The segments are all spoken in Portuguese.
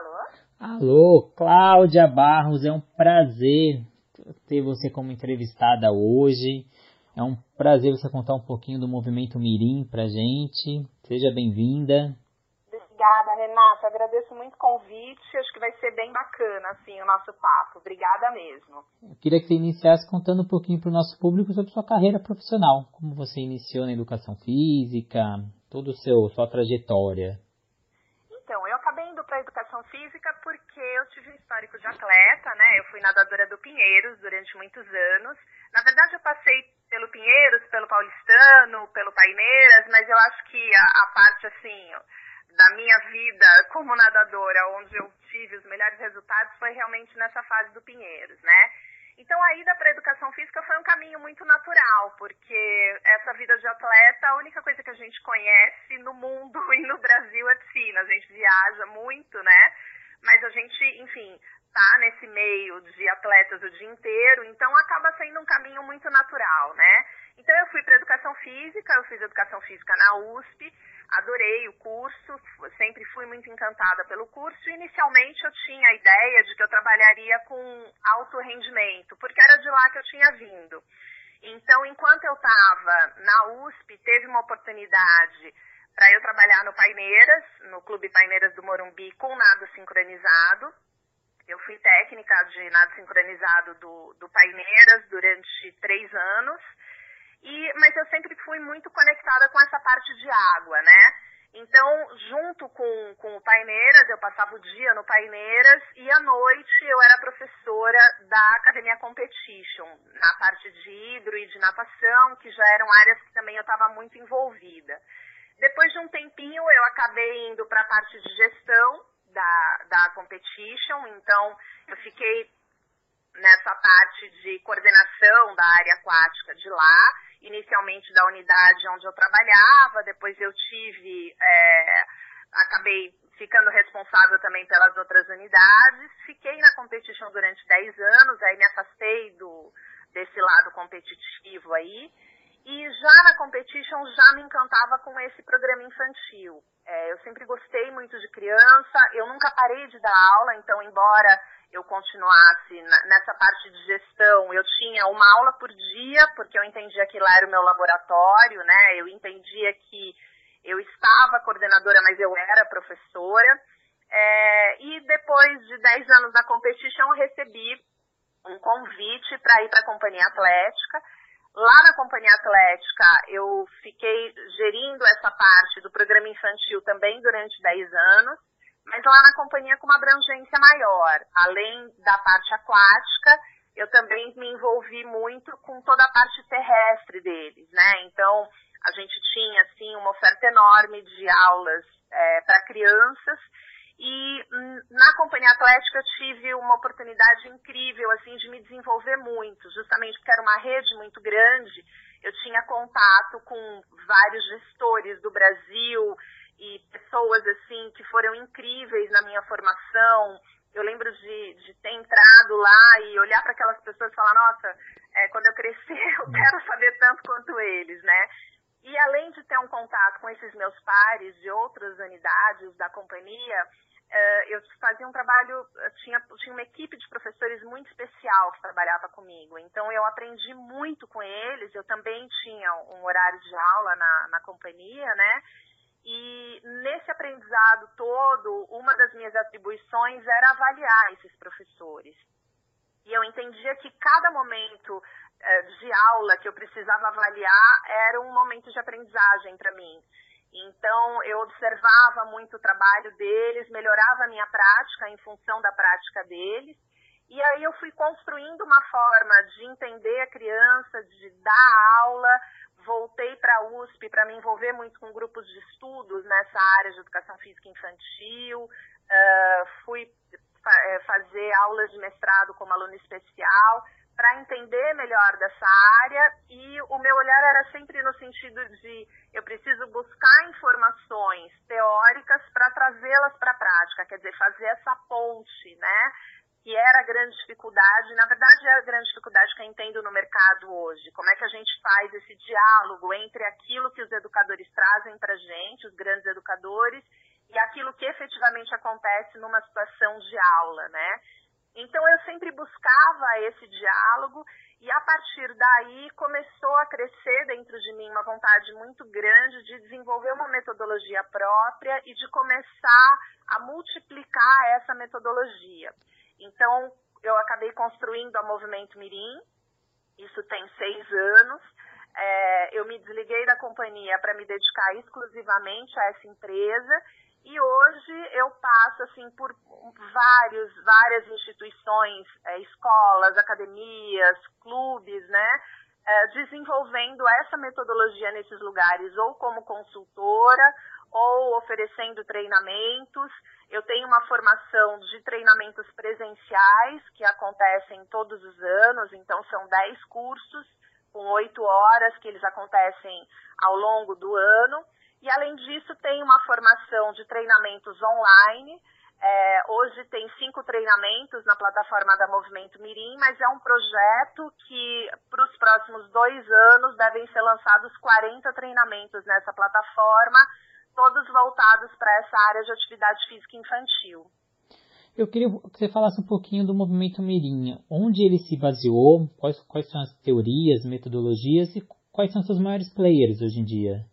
Alô? Alô, Cláudia Barros, é um prazer ter você como entrevistada hoje. É um prazer você contar um pouquinho do movimento Mirim pra gente. Seja bem-vinda. Obrigada, Renata. Agradeço muito o convite. Acho que vai ser bem bacana, assim, o nosso papo. Obrigada mesmo. Eu queria que você iniciasse contando um pouquinho para o nosso público sobre sua carreira profissional. Como você iniciou na educação física, toda a sua trajetória. Então, eu acabei indo para a educação física porque eu tive um histórico de atleta, né? Eu fui nadadora do Pinheiros durante muitos anos. Na verdade, eu passei pelo Pinheiros, pelo Paulistano, pelo Paineiras, mas eu acho que a, a parte, assim, da minha vida como nadadora, onde eu tive os melhores resultados, foi realmente nessa fase do Pinheiros, né? Então a ida para a educação física foi um caminho muito natural, porque essa vida de atleta, a única coisa que a gente conhece no mundo e no Brasil é piscina. A gente viaja muito, né? Mas a gente, enfim, tá nesse meio de atletas o dia inteiro, então acaba sendo um caminho muito natural, né? Então eu fui para educação física, eu fiz educação física na USP, adorei o curso, sempre fui muito encantada pelo curso. Inicialmente eu tinha a ideia de que eu trabalharia com alto rendimento, porque era de lá que eu tinha vindo. Então, enquanto eu estava na USP, teve uma oportunidade para eu trabalhar no Paineiras, no Clube Paineiras do Morumbi, com nado sincronizado. Eu fui técnica de nado sincronizado do, do Paineiras durante três anos. E, mas eu sempre fui muito conectada com essa parte de água, né? Então, junto com, com o Paineiras, eu passava o dia no Paineiras e à noite eu era professora da Academia Competition, na parte de hidro e de natação, que já eram áreas que também eu estava muito envolvida. Depois de um tempinho, eu acabei indo para a parte de gestão da, da Competition, então eu fiquei nessa parte de coordenação da área aquática de lá, inicialmente da unidade onde eu trabalhava, depois eu tive, é, acabei ficando responsável também pelas outras unidades, fiquei na competition durante 10 anos, aí me afastei do, desse lado competitivo aí, e já na competition já me encantava com esse programa infantil. É, eu sempre gostei muito de criança, eu nunca parei de dar aula, então embora eu continuasse nessa parte de gestão, eu tinha uma aula por dia, porque eu entendia que lá era o meu laboratório, né? Eu entendia que eu estava coordenadora, mas eu era professora. É, e depois de 10 anos da competition, eu recebi um convite para ir para a Companhia Atlética. Lá na Companhia Atlética, eu fiquei gerindo essa parte do programa infantil também durante 10 anos mas lá na companhia com uma abrangência maior. Além da parte aquática, eu também me envolvi muito com toda a parte terrestre deles, né? Então, a gente tinha, assim, uma oferta enorme de aulas é, para crianças e hum, na companhia atlética eu tive uma oportunidade incrível, assim, de me desenvolver muito, justamente porque era uma rede muito grande, eu tinha contato com vários gestores do Brasil, e pessoas assim que foram incríveis na minha formação. Eu lembro de, de ter entrado lá e olhar para aquelas pessoas e falar, nossa, é, quando eu crescer eu quero saber tanto quanto eles, né? E além de ter um contato com esses meus pares de outras unidades da companhia, uh, eu fazia um trabalho, tinha, tinha uma equipe de professores muito especial que trabalhava comigo. Então eu aprendi muito com eles, eu também tinha um horário de aula na, na companhia, né? E nesse aprendizado todo, uma das minhas atribuições era avaliar esses professores. E eu entendia que cada momento eh, de aula que eu precisava avaliar era um momento de aprendizagem para mim. Então, eu observava muito o trabalho deles, melhorava a minha prática em função da prática deles. E aí eu fui construindo uma forma de entender a criança, de dar aula, voltei para a USP para me envolver muito com grupos de estudos nessa área de educação física infantil, uh, fui fa fazer aulas de mestrado como aluno especial para entender melhor dessa área e o meu olhar era sempre no sentido de eu preciso buscar informações teóricas para trazê-las para a prática, quer dizer, fazer essa ponte, né? que era a grande dificuldade, na verdade é a grande dificuldade que eu entendo no mercado hoje. Como é que a gente faz esse diálogo entre aquilo que os educadores trazem para a gente, os grandes educadores, e aquilo que efetivamente acontece numa situação de aula, né? Então eu sempre buscava esse diálogo e a partir daí começou a crescer dentro de mim uma vontade muito grande de desenvolver uma metodologia própria e de começar a multiplicar essa metodologia. Então eu acabei construindo a Movimento Mirim, isso tem seis anos. É, eu me desliguei da companhia para me dedicar exclusivamente a essa empresa e hoje eu passo assim por vários, várias instituições, é, escolas, academias, clubes, né, é, desenvolvendo essa metodologia nesses lugares, ou como consultora, ou oferecendo treinamentos. Eu tenho uma formação de treinamentos presenciais que acontecem todos os anos, então são 10 cursos com oito horas que eles acontecem ao longo do ano. E além disso, tem uma formação de treinamentos online. É, hoje tem cinco treinamentos na plataforma da Movimento Mirim, mas é um projeto que para os próximos dois anos devem ser lançados 40 treinamentos nessa plataforma, todos voltados para essa área de atividade física infantil. Eu queria que você falasse um pouquinho do movimento Mirim, onde ele se baseou, quais, quais são as teorias, metodologias e quais são seus maiores players hoje em dia.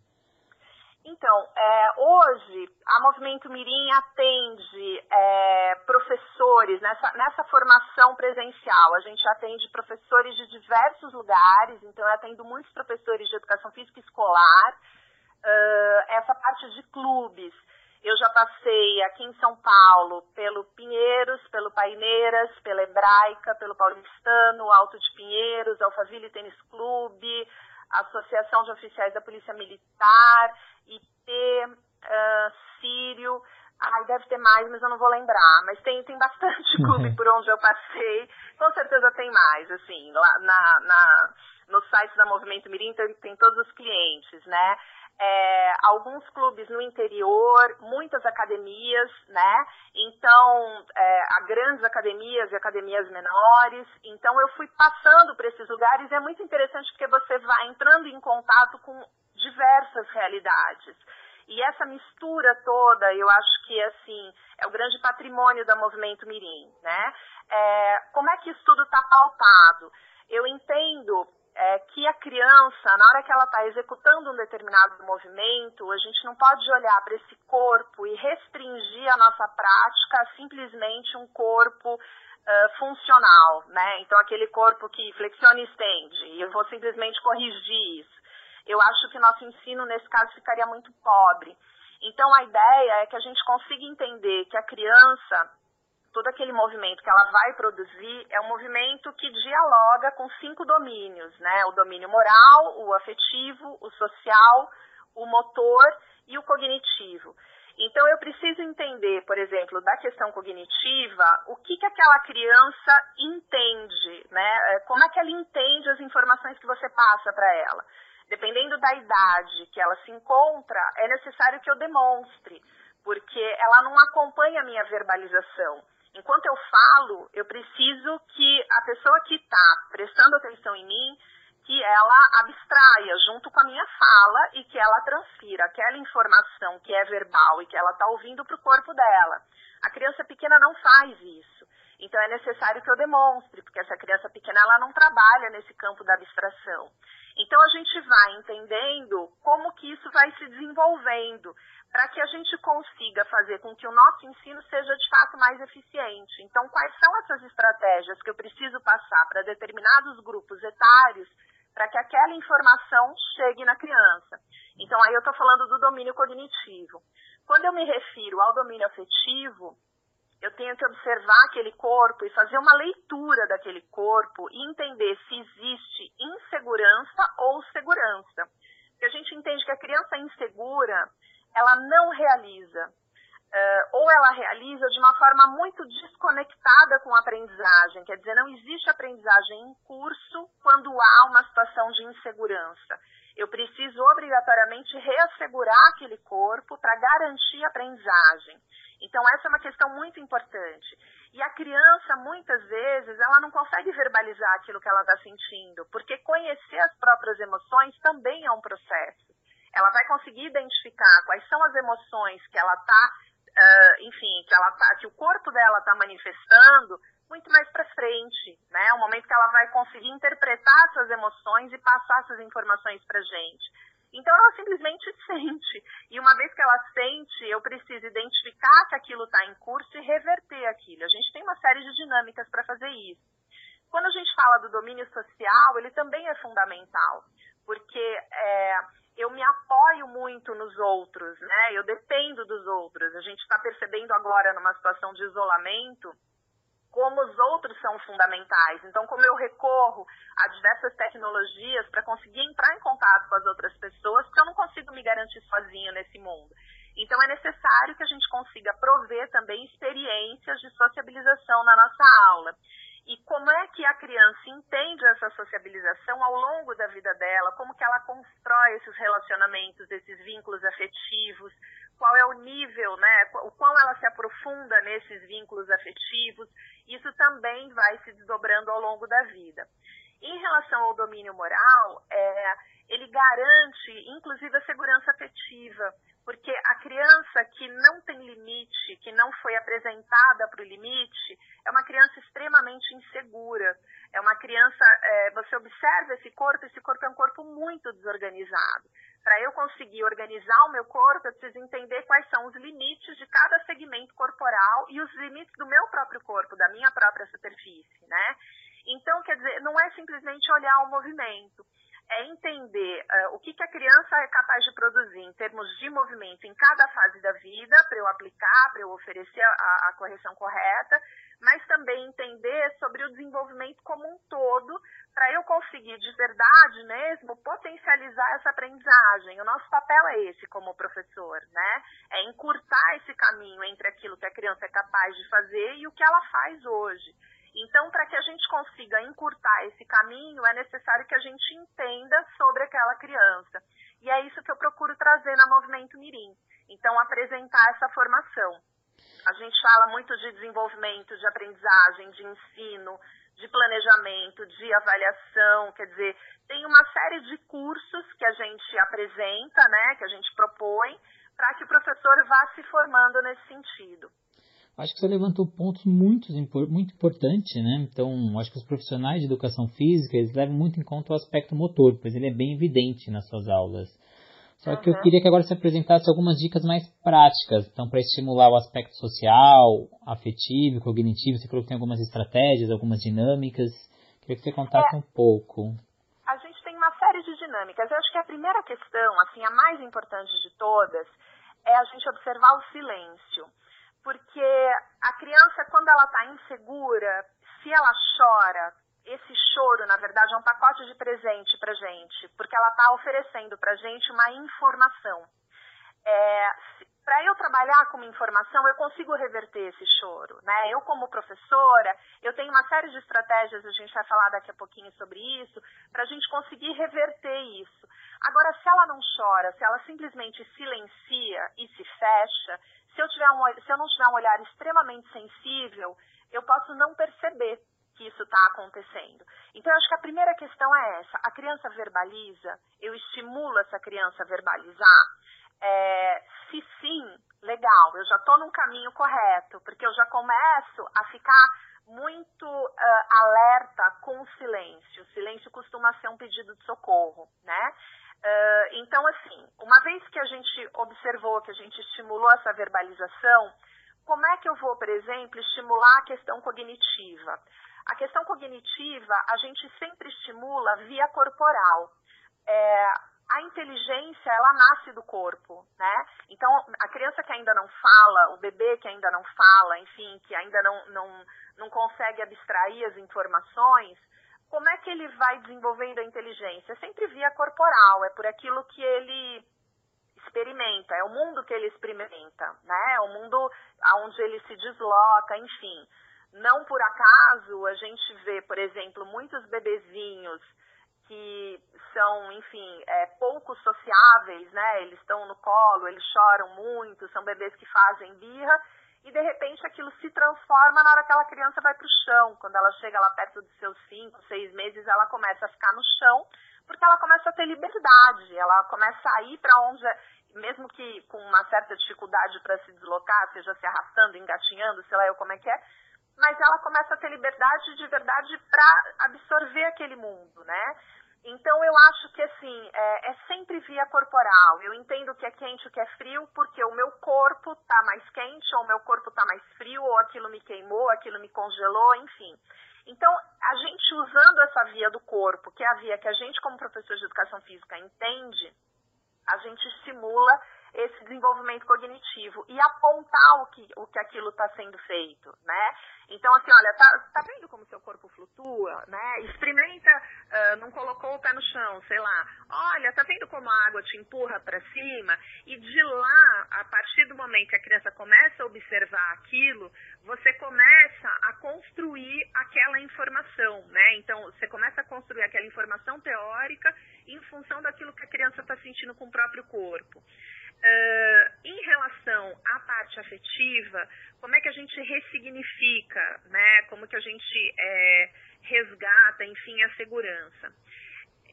Então, é, hoje a Movimento Mirim atende é, professores nessa, nessa formação presencial. A gente atende professores de diversos lugares, então eu atendo muitos professores de educação física escolar, uh, essa parte de clubes. Eu já passei aqui em São Paulo pelo Pinheiros, pelo Paineiras, pela Hebraica, pelo Paulistano, Alto de Pinheiros, Alphaville Tênis Clube, Associação de Oficiais da Polícia Militar, IT, uh, Sírio. Ai, deve ter mais, mas eu não vou lembrar. Mas tem, tem bastante clube por onde eu passei. Com certeza tem mais, assim. Lá na, na, no site da Movimento Mirim tem, tem todos os clientes, né? É, alguns clubes no interior, muitas academias, né? Então, é, há grandes academias e academias menores. Então, eu fui passando por esses lugares e é muito interessante porque você vai entrando em contato com diversas realidades. E essa mistura toda, eu acho que assim é o grande patrimônio da movimento Mirim, né? É, como é que isso tudo está pautado? Eu entendo é, que a criança, na hora que ela está executando um determinado movimento, a gente não pode olhar para esse corpo e restringir a nossa prática a simplesmente um corpo uh, funcional, né? Então, aquele corpo que flexiona e estende, e eu vou simplesmente corrigir isso. Eu acho que nosso ensino, nesse caso, ficaria muito pobre. Então, a ideia é que a gente consiga entender que a criança todo aquele movimento que ela vai produzir é um movimento que dialoga com cinco domínios, né? O domínio moral, o afetivo, o social, o motor e o cognitivo. Então eu preciso entender, por exemplo, da questão cognitiva, o que, que aquela criança entende, né? É, como é que ela entende as informações que você passa para ela. Dependendo da idade que ela se encontra, é necessário que eu demonstre, porque ela não acompanha a minha verbalização. Enquanto eu falo, eu preciso que a pessoa que está prestando atenção em mim, que ela abstraia junto com a minha fala e que ela transfira aquela informação que é verbal e que ela está ouvindo para o corpo dela. A criança pequena não faz isso. Então é necessário que eu demonstre, porque essa criança pequena ela não trabalha nesse campo da abstração. Então a gente vai entendendo como que isso vai se desenvolvendo para que a gente consiga fazer com que o nosso ensino seja de fato mais eficiente. Então, quais são essas estratégias que eu preciso passar para determinados grupos etários para que aquela informação chegue na criança? Então, aí eu estou falando do domínio cognitivo. Quando eu me refiro ao domínio afetivo, eu tenho que observar aquele corpo e fazer uma leitura daquele corpo e entender se existe insegurança ou segurança. Porque a gente entende que a criança insegura, ela não realiza. Uh, ou ela realiza de uma forma muito desconectada com a aprendizagem, quer dizer, não existe aprendizagem em curso quando há uma situação de insegurança. Eu preciso obrigatoriamente reassegurar aquele corpo para garantir a aprendizagem. Então, essa é uma questão muito importante. E a criança, muitas vezes, ela não consegue verbalizar aquilo que ela está sentindo, porque conhecer as próprias emoções também é um processo ela vai conseguir identificar quais são as emoções que ela está uh, enfim, que ela tá, que o corpo dela está manifestando muito mais para frente, né? É um momento que ela vai conseguir interpretar suas emoções e passar essas informações para gente. Então ela simplesmente sente. E uma vez que ela sente, eu preciso identificar que aquilo está em curso e reverter aquilo. A gente tem uma série de dinâmicas para fazer isso. Quando a gente fala do domínio social, ele também é fundamental, porque é, eu me apoio muito nos outros, né? Eu dependo dos outros. A gente está percebendo agora numa situação de isolamento como os outros são fundamentais. Então, como eu recorro a diversas tecnologias para conseguir entrar em contato com as outras pessoas, eu não consigo me garantir sozinho nesse mundo. Então, é necessário que a gente consiga prover também experiências de sociabilização na nossa aula. E como é que a criança entende essa sociabilização ao longo da vida dela, como que ela constrói esses relacionamentos, esses vínculos afetivos, qual é o nível, né, o quão ela se aprofunda nesses vínculos afetivos, isso também vai se desdobrando ao longo da vida. Em relação ao domínio moral, é, ele garante, inclusive, a segurança afetiva, porque a criança que não tem limite, que não foi apresentada para o limite, é uma criança extremamente insegura. É uma criança, é, você observa esse corpo, esse corpo é um corpo muito desorganizado. Para eu conseguir organizar o meu corpo, eu preciso entender quais são os limites de cada segmento corporal e os limites do meu próprio corpo, da minha própria superfície, né? Então, quer dizer, não é simplesmente olhar o movimento, é entender uh, o que, que a criança é capaz de produzir em termos de movimento em cada fase da vida, para eu aplicar, para eu oferecer a, a correção correta, mas também entender sobre o desenvolvimento como um todo, para eu conseguir de verdade mesmo potencializar essa aprendizagem. O nosso papel é esse como professor, né? É encurtar esse caminho entre aquilo que a criança é capaz de fazer e o que ela faz hoje. Então, para que a gente consiga encurtar esse caminho, é necessário que a gente entenda sobre aquela criança. E é isso que eu procuro trazer na Movimento Mirim. Então, apresentar essa formação. A gente fala muito de desenvolvimento, de aprendizagem, de ensino, de planejamento, de avaliação, quer dizer, tem uma série de cursos que a gente apresenta, né, que a gente propõe, para que o professor vá se formando nesse sentido. Acho que você levantou pontos muito, muito importantes, né? Então, acho que os profissionais de educação física, eles levam muito em conta o aspecto motor, pois ele é bem evidente nas suas aulas. Só que eu queria que agora você apresentasse algumas dicas mais práticas, então para estimular o aspecto social, afetivo, cognitivo, você falou que tem algumas estratégias, algumas dinâmicas. Queria que você contasse é, um pouco. A gente tem uma série de dinâmicas. Eu acho que a primeira questão, assim, a mais importante de todas, é a gente observar o silêncio porque a criança, quando ela está insegura, se ela chora, esse choro, na verdade, é um pacote de presente para gente, porque ela está oferecendo para gente uma informação. É, para eu trabalhar com uma informação, eu consigo reverter esse choro, né? Eu como professora, eu tenho uma série de estratégias, a gente vai falar daqui a pouquinho sobre isso, para a gente conseguir reverter isso. Agora, se ela não chora, se ela simplesmente silencia e se fecha, se eu, tiver um, se eu não tiver um olhar extremamente sensível, eu posso não perceber que isso está acontecendo. Então, eu acho que a primeira questão é essa. A criança verbaliza, eu estimulo essa criança a verbalizar. É, se sim, legal, eu já estou num caminho correto, porque eu já começo a ficar muito uh, alerta com o silêncio. O silêncio costuma ser um pedido de socorro, né? Uh, então, assim, uma vez que a gente observou, que a gente estimulou essa verbalização, como é que eu vou, por exemplo, estimular a questão cognitiva? A questão cognitiva a gente sempre estimula via corporal. É, a inteligência, ela nasce do corpo, né? Então, a criança que ainda não fala, o bebê que ainda não fala, enfim, que ainda não, não, não consegue abstrair as informações, que ele vai desenvolvendo a inteligência? É sempre via corporal, é por aquilo que ele experimenta, é o mundo que ele experimenta, né? É o mundo onde ele se desloca, enfim. Não por acaso a gente vê, por exemplo, muitos bebezinhos que são, enfim, é, pouco sociáveis, né? Eles estão no colo, eles choram muito, são bebês que fazem birra e de repente aquilo se transforma na hora que aquela criança vai para o chão. Quando ela chega lá perto dos seus cinco, seis meses, ela começa a ficar no chão porque ela começa a ter liberdade, ela começa a ir para onde mesmo que com uma certa dificuldade para se deslocar, seja se arrastando, engatinhando, sei lá eu como é que é, mas ela começa a ter liberdade de verdade para absorver aquele mundo, né? Então eu acho que assim, é, é, sempre via corporal. Eu entendo que é quente e o que é frio, porque o meu corpo está mais quente, ou o meu corpo está mais frio, ou aquilo me queimou, aquilo me congelou, enfim. Então, a gente usando essa via do corpo, que é a via que a gente, como professor de educação física, entende, a gente simula esse desenvolvimento cognitivo e apontar o que, o que aquilo está sendo feito, né? Então, assim, olha, tá, tá vendo como seu corpo flutua, né? Experimenta, uh, não colocou o pé no chão, sei lá. Olha, tá vendo como a água te empurra para cima? E de lá, a partir do momento que a criança começa a observar aquilo, você começa a construir aquela informação, né? Então, você começa a construir aquela informação teórica em função daquilo que a criança está sentindo com o próprio corpo. Uh, em relação à parte afetiva, como é que a gente ressignifica, né? Como que a gente é, resgata, enfim, a segurança.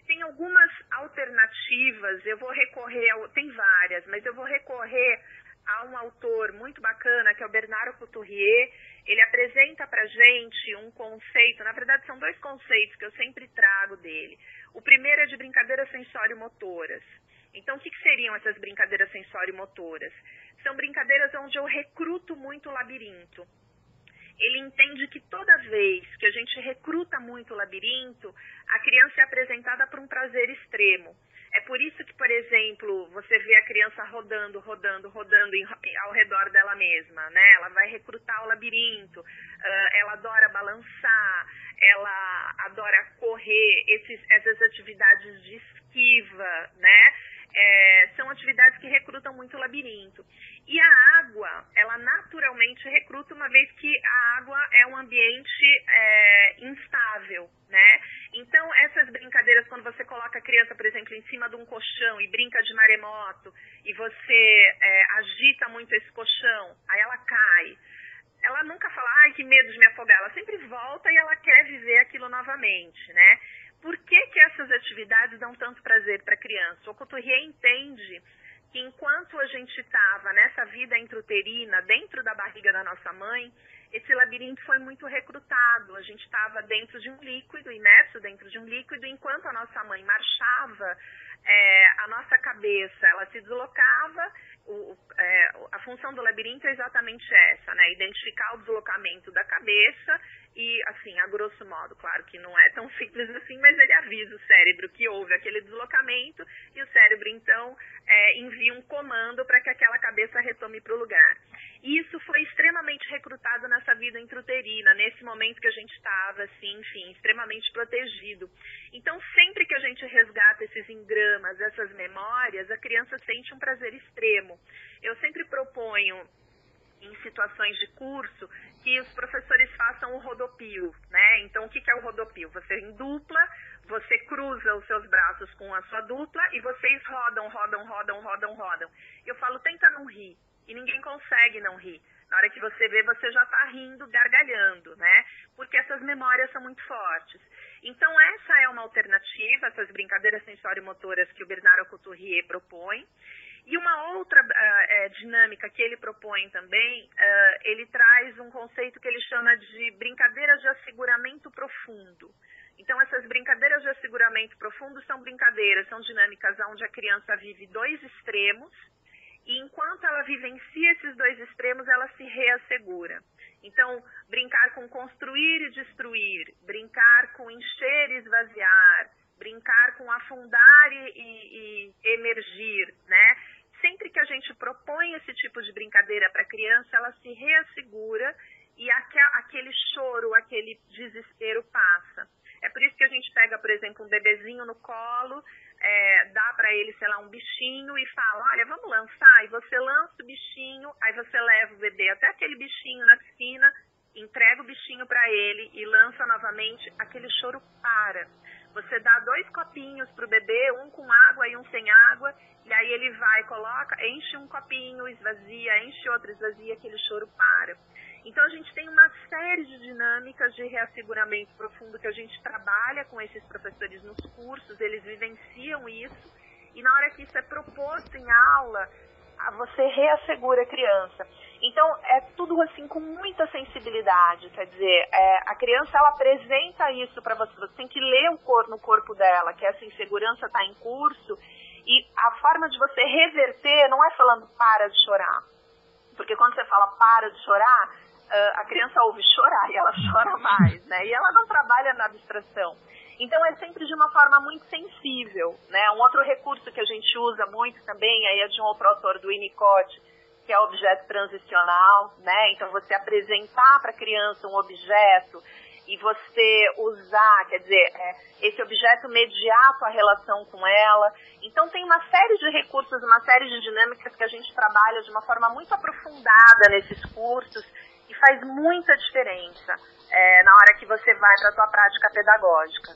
Tem algumas alternativas, eu vou recorrer, ao, tem várias, mas eu vou recorrer a um autor muito bacana, que é o Bernardo Couturier. Ele apresenta para gente um conceito, na verdade são dois conceitos que eu sempre trago dele. O primeiro é de brincadeiras sensório-motoras. Então, o que, que seriam essas brincadeiras sensório-motoras? São brincadeiras onde eu recruto muito o labirinto. Ele entende que toda vez que a gente recruta muito o labirinto, a criança é apresentada para um prazer extremo. É por isso que, por exemplo, você vê a criança rodando, rodando, rodando ao redor dela mesma, né? Ela vai recrutar o labirinto, ela adora balançar, ela adora correr, esses, essas atividades de esquiva, né? É, são atividades que recrutam muito labirinto. E a água, ela naturalmente recruta, uma vez que a água é um ambiente é, instável, né? Então, essas brincadeiras, quando você coloca a criança, por exemplo, em cima de um colchão e brinca de maremoto, e você é, agita muito esse colchão, aí ela cai. Ela nunca fala, ai, que medo de me afogar. Ela sempre volta e ela quer viver aquilo novamente, né? Por que, que essas atividades dão tanto prazer para a criança? O Couturier entende que enquanto a gente estava nessa vida intrauterina, dentro da barriga da nossa mãe, esse labirinto foi muito recrutado. A gente estava dentro de um líquido, imerso dentro de um líquido, enquanto a nossa mãe marchava, é, a nossa cabeça ela se deslocava. O, é, a função do labirinto é exatamente essa, né? Identificar o deslocamento da cabeça e, assim, a grosso modo, claro que não é tão simples assim, mas ele avisa o cérebro que houve aquele deslocamento e o cérebro, então, é, envia um comando para que aquela cabeça retome para o lugar. E isso foi extremamente recrutado nessa vida intrauterina, nesse momento que a gente estava, assim, enfim, extremamente protegido. Então, sempre que a gente resgata esses engramas, essas memórias, a criança sente um prazer extremo. Eu sempre proponho em situações de curso que os professores façam o rodopio, né? Então, o que é o rodopio? Você em dupla, você cruza os seus braços com a sua dupla e vocês rodam, rodam, rodam, rodam, rodam. Eu falo, tenta não rir. E ninguém consegue não rir. Na hora que você vê, você já está rindo, gargalhando, né? Porque essas memórias são muito fortes. Então, essa é uma alternativa, essas brincadeiras sensório-motoras que o Bernardo Couturier propõe. E uma outra uh, é, dinâmica que ele propõe também, uh, ele traz um conceito que ele chama de brincadeiras de asseguramento profundo. Então, essas brincadeiras de asseguramento profundo são brincadeiras, são dinâmicas onde a criança vive dois extremos, e enquanto ela vivencia esses dois extremos, ela se reassegura. Então, brincar com construir e destruir, brincar com encher e esvaziar, brincar com afundar e, e, e emergir, né? Sempre que a gente propõe esse tipo de brincadeira para a criança, ela se reassegura e aquele choro, aquele desespero passa. É por isso que a gente pega, por exemplo, um bebezinho no colo, é, dá para ele, sei lá, um bichinho e fala, olha, vamos lançar. E você lança o bichinho, aí você leva o bebê até aquele bichinho na piscina, entrega o bichinho para ele e lança novamente, aquele choro para. Você dá dois copinhos para o bebê, um com água e um sem água, e aí ele vai, coloca, enche um copinho, esvazia, enche outro, esvazia, aquele choro para. Então a gente tem uma série de dinâmicas de reasseguramento profundo que a gente trabalha com esses professores nos cursos, eles vivenciam isso e na hora que isso é proposto em aula, você reassegura a criança. Então, é tudo assim com muita sensibilidade, quer dizer, é, a criança ela apresenta isso para você, você tem que ler o cor no corpo dela, que essa insegurança está em curso, e a forma de você reverter não é falando para de chorar, porque quando você fala para de chorar, a criança ouve chorar e ela chora mais, né? E ela não trabalha na abstração. Então é sempre de uma forma muito sensível, né? Um outro recurso que a gente usa muito também aí é de um outro autor do Winnicott, que é objeto transicional, né? Então você apresentar para a criança um objeto e você usar, quer dizer, é, esse objeto mediato a relação com ela. Então tem uma série de recursos, uma série de dinâmicas que a gente trabalha de uma forma muito aprofundada nesses cursos e faz muita diferença é, na hora que você vai para a sua prática pedagógica.